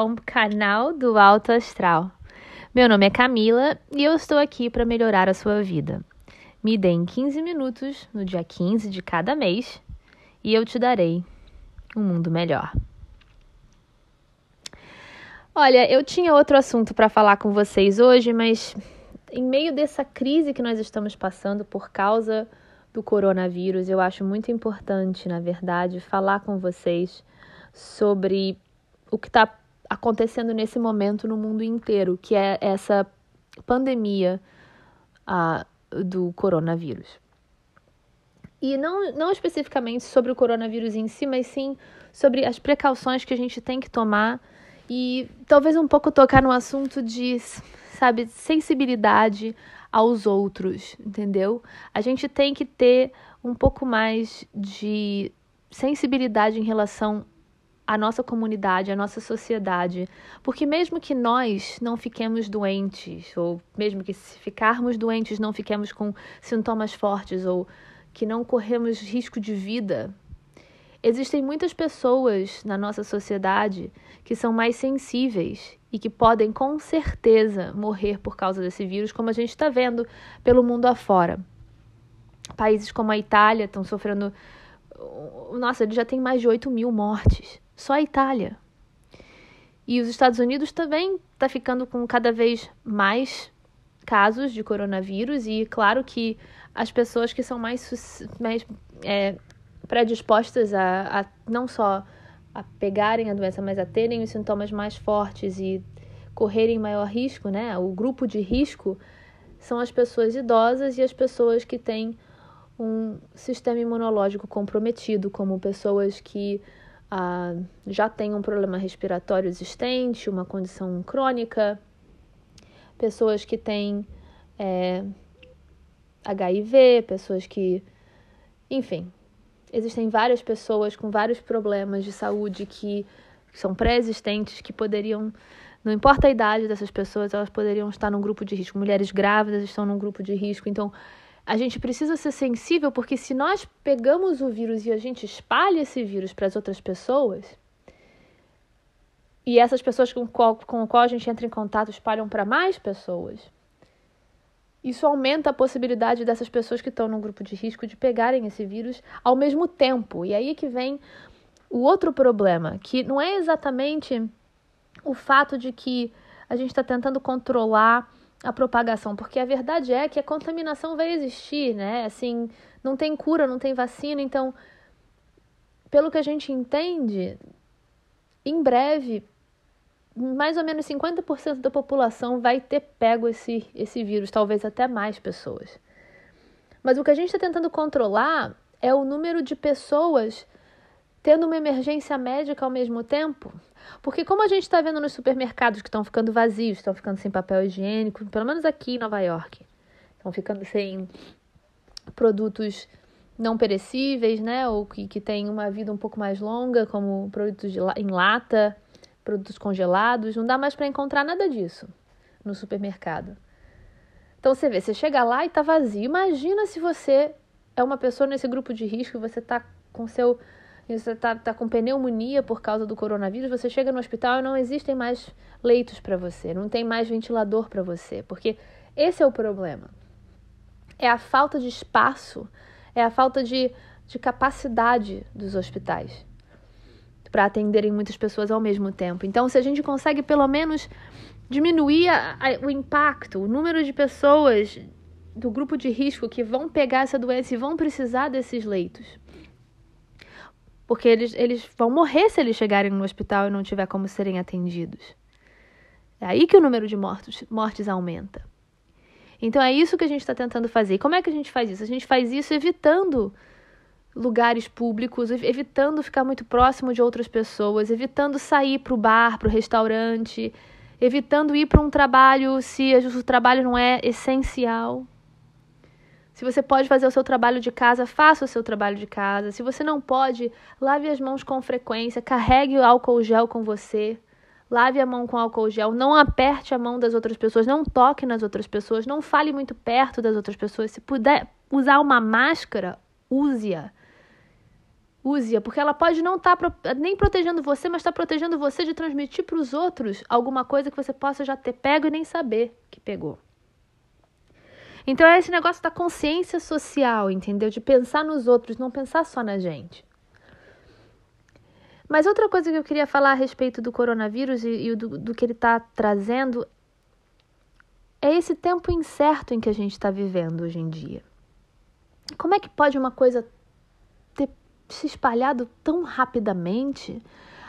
ao canal do Alto Astral. Meu nome é Camila e eu estou aqui para melhorar a sua vida. Me deem 15 minutos no dia 15 de cada mês e eu te darei um mundo melhor. Olha, eu tinha outro assunto para falar com vocês hoje, mas em meio dessa crise que nós estamos passando por causa do coronavírus, eu acho muito importante, na verdade, falar com vocês sobre o que está acontecendo nesse momento no mundo inteiro, que é essa pandemia do coronavírus. E não, não especificamente sobre o coronavírus em si, mas sim sobre as precauções que a gente tem que tomar e talvez um pouco tocar no assunto de, sabe, sensibilidade aos outros, entendeu? A gente tem que ter um pouco mais de sensibilidade em relação à nossa comunidade, à nossa sociedade, porque mesmo que nós não fiquemos doentes, ou mesmo que se ficarmos doentes não fiquemos com sintomas fortes ou que não corremos risco de vida, existem muitas pessoas na nossa sociedade que são mais sensíveis e que podem com certeza morrer por causa desse vírus, como a gente está vendo pelo mundo afora. Países como a Itália estão sofrendo. Nossa, ele já tem mais de 8 mil mortes. Só a Itália. E os Estados Unidos também está ficando com cada vez mais casos de coronavírus, e claro que as pessoas que são mais, mais é, predispostas a, a não só a pegarem a doença, mas a terem os sintomas mais fortes e correrem maior risco, né? O grupo de risco são as pessoas idosas e as pessoas que têm um sistema imunológico comprometido, como pessoas que ah, já têm um problema respiratório existente, uma condição crônica, pessoas que têm é, HIV, pessoas que. Enfim, existem várias pessoas com vários problemas de saúde que são pré-existentes, que poderiam, não importa a idade dessas pessoas, elas poderiam estar num grupo de risco. Mulheres grávidas estão num grupo de risco. Então, a gente precisa ser sensível, porque se nós pegamos o vírus e a gente espalha esse vírus para as outras pessoas, e essas pessoas com, qual, com qual a gente entra em contato espalham para mais pessoas, isso aumenta a possibilidade dessas pessoas que estão no grupo de risco de pegarem esse vírus ao mesmo tempo. E aí que vem o outro problema, que não é exatamente o fato de que a gente está tentando controlar a propagação, porque a verdade é que a contaminação vai existir, né? Assim, não tem cura, não tem vacina, então, pelo que a gente entende, em breve mais ou menos 50% da população vai ter pego esse, esse vírus, talvez até mais pessoas. Mas o que a gente está tentando controlar é o número de pessoas tendo uma emergência médica ao mesmo tempo. Porque, como a gente está vendo nos supermercados que estão ficando vazios, estão ficando sem papel higiênico, pelo menos aqui em Nova York, estão ficando sem produtos não perecíveis, né? Ou que, que têm uma vida um pouco mais longa, como produtos de, em lata produtos congelados, não dá mais para encontrar nada disso no supermercado. Então você vê, você chega lá e está vazio. Imagina se você é uma pessoa nesse grupo de risco e você está com seu você está tá com pneumonia por causa do coronavírus, você chega no hospital e não existem mais leitos para você, não tem mais ventilador para você, porque esse é o problema. É a falta de espaço, é a falta de, de capacidade dos hospitais para atenderem muitas pessoas ao mesmo tempo. Então, se a gente consegue pelo menos diminuir a, a, o impacto, o número de pessoas do grupo de risco que vão pegar essa doença e vão precisar desses leitos. Porque eles, eles vão morrer se eles chegarem no hospital e não tiver como serem atendidos. É aí que o número de mortos, mortes aumenta. Então é isso que a gente está tentando fazer. E como é que a gente faz isso? A gente faz isso evitando lugares públicos, evitando ficar muito próximo de outras pessoas, evitando sair para o bar, para o restaurante, evitando ir para um trabalho se o trabalho não é essencial. Se você pode fazer o seu trabalho de casa, faça o seu trabalho de casa. Se você não pode, lave as mãos com frequência, carregue o álcool gel com você. Lave a mão com álcool gel, não aperte a mão das outras pessoas, não toque nas outras pessoas, não fale muito perto das outras pessoas. Se puder usar uma máscara, use-a. Use-a, porque ela pode não estar tá nem protegendo você, mas está protegendo você de transmitir para os outros alguma coisa que você possa já ter pego e nem saber que pegou. Então é esse negócio da consciência social, entendeu? De pensar nos outros, não pensar só na gente. Mas outra coisa que eu queria falar a respeito do coronavírus e, e do, do que ele está trazendo é esse tempo incerto em que a gente está vivendo hoje em dia. Como é que pode uma coisa se espalhado tão rapidamente,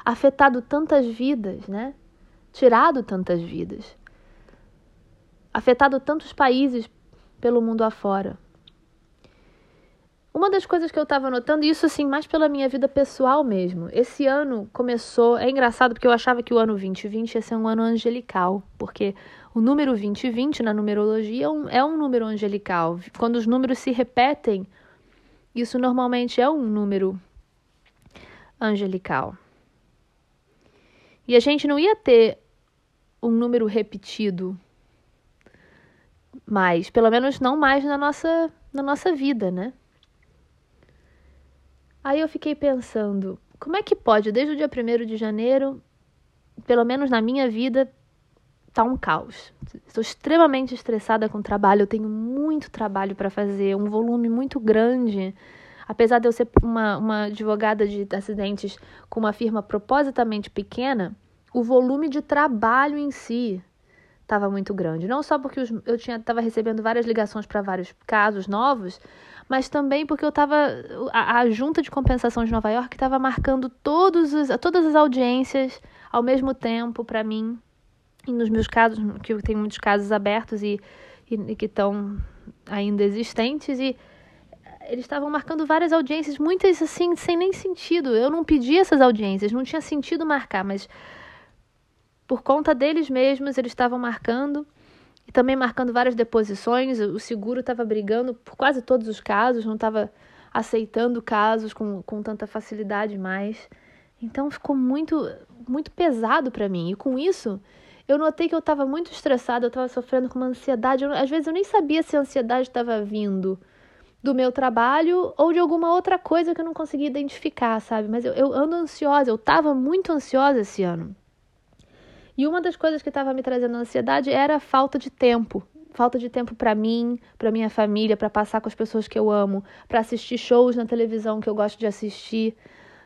afetado tantas vidas, né? Tirado tantas vidas, afetado tantos países pelo mundo afora. Uma das coisas que eu estava notando, isso assim, mais pela minha vida pessoal mesmo. Esse ano começou. É engraçado porque eu achava que o ano 2020 ia ser um ano angelical, porque o número 2020 na numerologia é um, é um número angelical. Quando os números se repetem, isso normalmente é um número angelical. E a gente não ia ter um número repetido mais, pelo menos não mais na nossa, na nossa vida, né? Aí eu fiquei pensando, como é que pode, desde o dia 1 de janeiro, pelo menos na minha vida, tá um caos. Estou extremamente estressada com o trabalho, eu tenho muito trabalho para fazer, um volume muito grande. Apesar de eu ser uma, uma advogada de acidentes com uma firma propositamente pequena, o volume de trabalho em si estava muito grande. Não só porque eu estava recebendo várias ligações para vários casos novos, mas também porque eu estava. A, a, junta de compensação de Nova York estava marcando todos os, todas as audiências ao mesmo tempo para mim. E nos meus casos, que eu tenho muitos casos abertos e, e, e que estão ainda existentes, e eles estavam marcando várias audiências, muitas assim, sem nem sentido. Eu não pedi essas audiências, não tinha sentido marcar, mas por conta deles mesmos, eles estavam marcando e também marcando várias deposições. O seguro estava brigando por quase todos os casos, não estava aceitando casos com, com tanta facilidade mais. Então ficou muito, muito pesado para mim. E com isso, eu notei que eu estava muito estressada, eu estava sofrendo com uma ansiedade. Eu, às vezes eu nem sabia se a ansiedade estava vindo do meu trabalho ou de alguma outra coisa que eu não conseguia identificar, sabe? Mas eu, eu ando ansiosa, eu estava muito ansiosa esse ano. E uma das coisas que estava me trazendo ansiedade era a falta de tempo. Falta de tempo para mim, para minha família, para passar com as pessoas que eu amo, para assistir shows na televisão que eu gosto de assistir,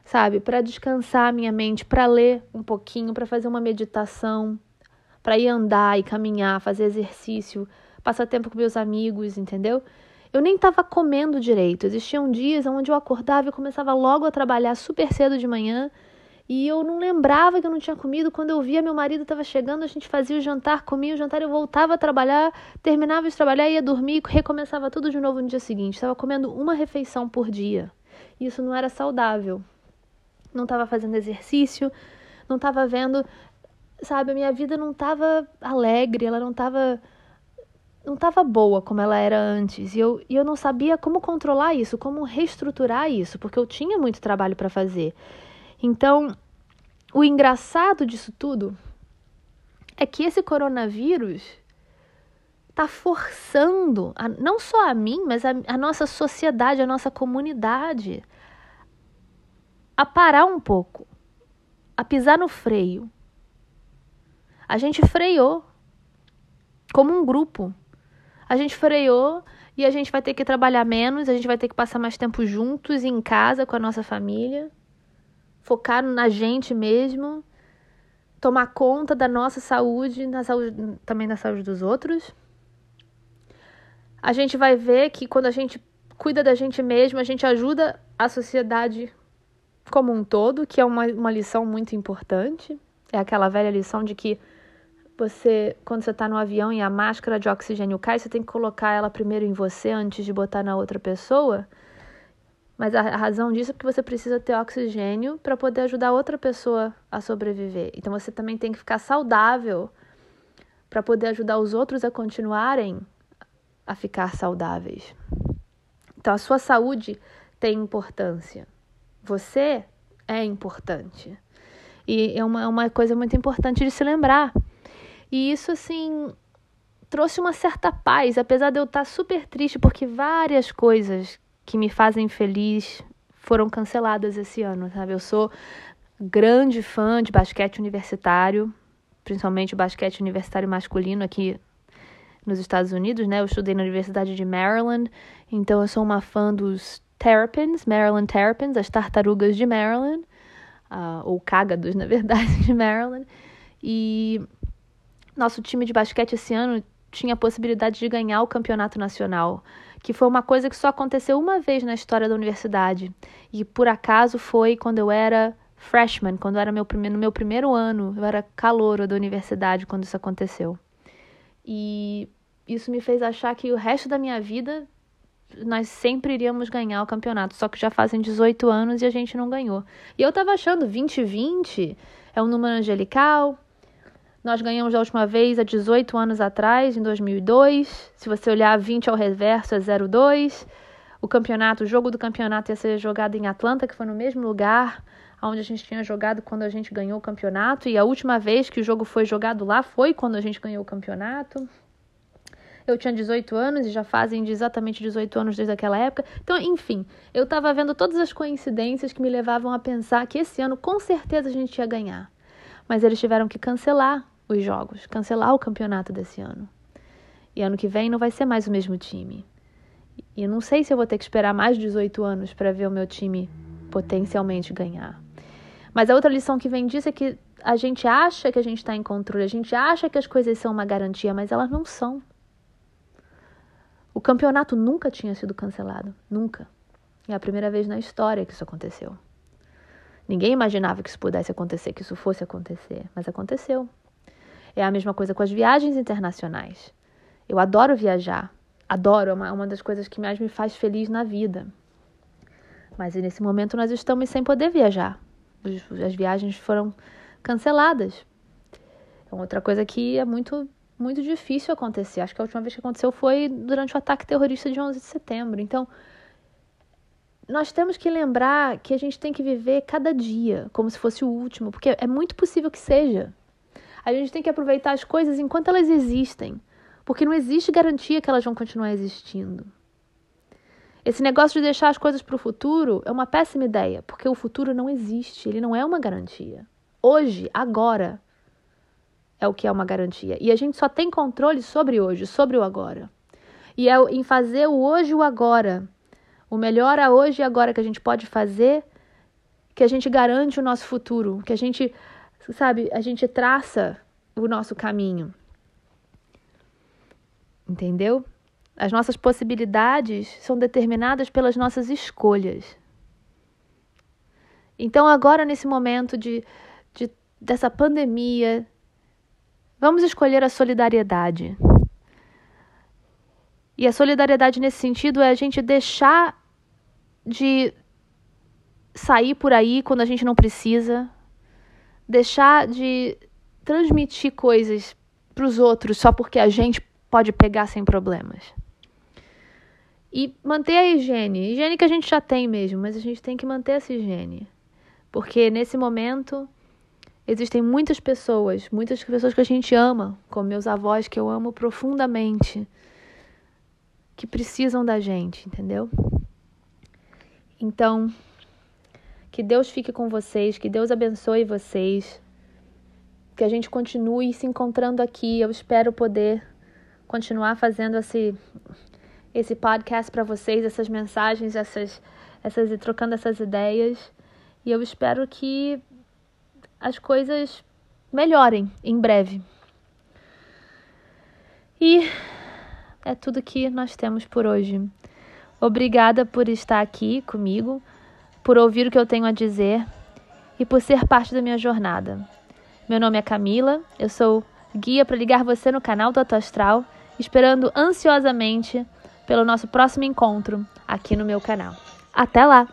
sabe? Para descansar a minha mente, para ler um pouquinho, para fazer uma meditação, para ir andar e caminhar, fazer exercício, passar tempo com meus amigos, entendeu? Eu nem estava comendo direito. Existiam dias onde eu acordava e começava logo a trabalhar super cedo de manhã e eu não lembrava que eu não tinha comido. Quando eu via meu marido estava chegando, a gente fazia o jantar, comia o jantar, eu voltava a trabalhar, terminava de trabalhar, ia dormir e recomeçava tudo de novo no dia seguinte. Estava comendo uma refeição por dia. Isso não era saudável. Não estava fazendo exercício, não estava vendo, sabe, a minha vida não estava alegre, ela não estava não estava boa como ela era antes. E eu, e eu não sabia como controlar isso, como reestruturar isso, porque eu tinha muito trabalho para fazer. Então, o engraçado disso tudo é que esse coronavírus está forçando, a, não só a mim, mas a, a nossa sociedade, a nossa comunidade, a parar um pouco, a pisar no freio. A gente freou como um grupo a gente freou e a gente vai ter que trabalhar menos, a gente vai ter que passar mais tempo juntos em casa com a nossa família, focar na gente mesmo, tomar conta da nossa saúde, na saúde também da saúde dos outros. A gente vai ver que quando a gente cuida da gente mesmo, a gente ajuda a sociedade como um todo, que é uma, uma lição muito importante. É aquela velha lição de que você, quando você está no avião e a máscara de oxigênio cai, você tem que colocar ela primeiro em você antes de botar na outra pessoa. Mas a razão disso é porque você precisa ter oxigênio para poder ajudar outra pessoa a sobreviver. Então você também tem que ficar saudável para poder ajudar os outros a continuarem a ficar saudáveis. Então a sua saúde tem importância. Você é importante. E é uma, é uma coisa muito importante de se lembrar. E isso, assim, trouxe uma certa paz, apesar de eu estar super triste, porque várias coisas que me fazem feliz foram canceladas esse ano, sabe? Eu sou grande fã de basquete universitário, principalmente o basquete universitário masculino aqui nos Estados Unidos, né? Eu estudei na Universidade de Maryland, então eu sou uma fã dos Terrapins, Maryland Terrapins, as tartarugas de Maryland, uh, ou cágados, na verdade, de Maryland. E nosso time de basquete esse ano tinha a possibilidade de ganhar o campeonato nacional, que foi uma coisa que só aconteceu uma vez na história da universidade. E por acaso foi quando eu era freshman, quando era meu primeiro, no meu primeiro ano, eu era calouro da universidade quando isso aconteceu. E isso me fez achar que o resto da minha vida nós sempre iríamos ganhar o campeonato, só que já fazem 18 anos e a gente não ganhou. E eu tava achando 2020 é um número angelical. Nós ganhamos da última vez há 18 anos atrás, em 2002. Se você olhar 20 ao reverso é 02. O campeonato, o jogo do campeonato ia ser jogado em Atlanta, que foi no mesmo lugar onde a gente tinha jogado quando a gente ganhou o campeonato. E a última vez que o jogo foi jogado lá foi quando a gente ganhou o campeonato. Eu tinha 18 anos e já fazem exatamente 18 anos desde aquela época. Então, enfim, eu estava vendo todas as coincidências que me levavam a pensar que esse ano com certeza a gente ia ganhar. Mas eles tiveram que cancelar os jogos, cancelar o campeonato desse ano. E ano que vem não vai ser mais o mesmo time. E eu não sei se eu vou ter que esperar mais de 18 anos para ver o meu time potencialmente ganhar. Mas a outra lição que vem disso é que a gente acha que a gente está em controle, a gente acha que as coisas são uma garantia, mas elas não são. O campeonato nunca tinha sido cancelado. Nunca. É a primeira vez na história que isso aconteceu. Ninguém imaginava que isso pudesse acontecer, que isso fosse acontecer, mas aconteceu. É a mesma coisa com as viagens internacionais. Eu adoro viajar. Adoro, é uma, uma das coisas que mais me faz feliz na vida. Mas nesse momento nós estamos sem poder viajar. As viagens foram canceladas. É outra coisa que é muito muito difícil acontecer. Acho que a última vez que aconteceu foi durante o ataque terrorista de 11 de setembro. Então, nós temos que lembrar que a gente tem que viver cada dia como se fosse o último, porque é muito possível que seja. A gente tem que aproveitar as coisas enquanto elas existem, porque não existe garantia que elas vão continuar existindo. Esse negócio de deixar as coisas para o futuro é uma péssima ideia, porque o futuro não existe, ele não é uma garantia. Hoje, agora, é o que é uma garantia. E a gente só tem controle sobre hoje, sobre o agora. E é em fazer o hoje e o agora. O melhor a hoje e agora que a gente pode fazer, que a gente garante o nosso futuro, que a gente, sabe, a gente traça o nosso caminho. Entendeu? As nossas possibilidades são determinadas pelas nossas escolhas. Então, agora, nesse momento de, de dessa pandemia, Vamos escolher a solidariedade. E a solidariedade nesse sentido é a gente deixar de sair por aí quando a gente não precisa, deixar de transmitir coisas para os outros só porque a gente pode pegar sem problemas. E manter a higiene. Higiene que a gente já tem mesmo, mas a gente tem que manter essa higiene. Porque nesse momento Existem muitas pessoas, muitas pessoas que a gente ama, como meus avós, que eu amo profundamente, que precisam da gente, entendeu? Então, que Deus fique com vocês, que Deus abençoe vocês, que a gente continue se encontrando aqui. Eu espero poder continuar fazendo esse, esse podcast para vocês, essas mensagens, essas, essas trocando essas ideias. E eu espero que as coisas melhorem em breve. E é tudo que nós temos por hoje. Obrigada por estar aqui comigo, por ouvir o que eu tenho a dizer e por ser parte da minha jornada. Meu nome é Camila, eu sou guia para ligar você no canal do Astral, esperando ansiosamente pelo nosso próximo encontro aqui no meu canal. Até lá!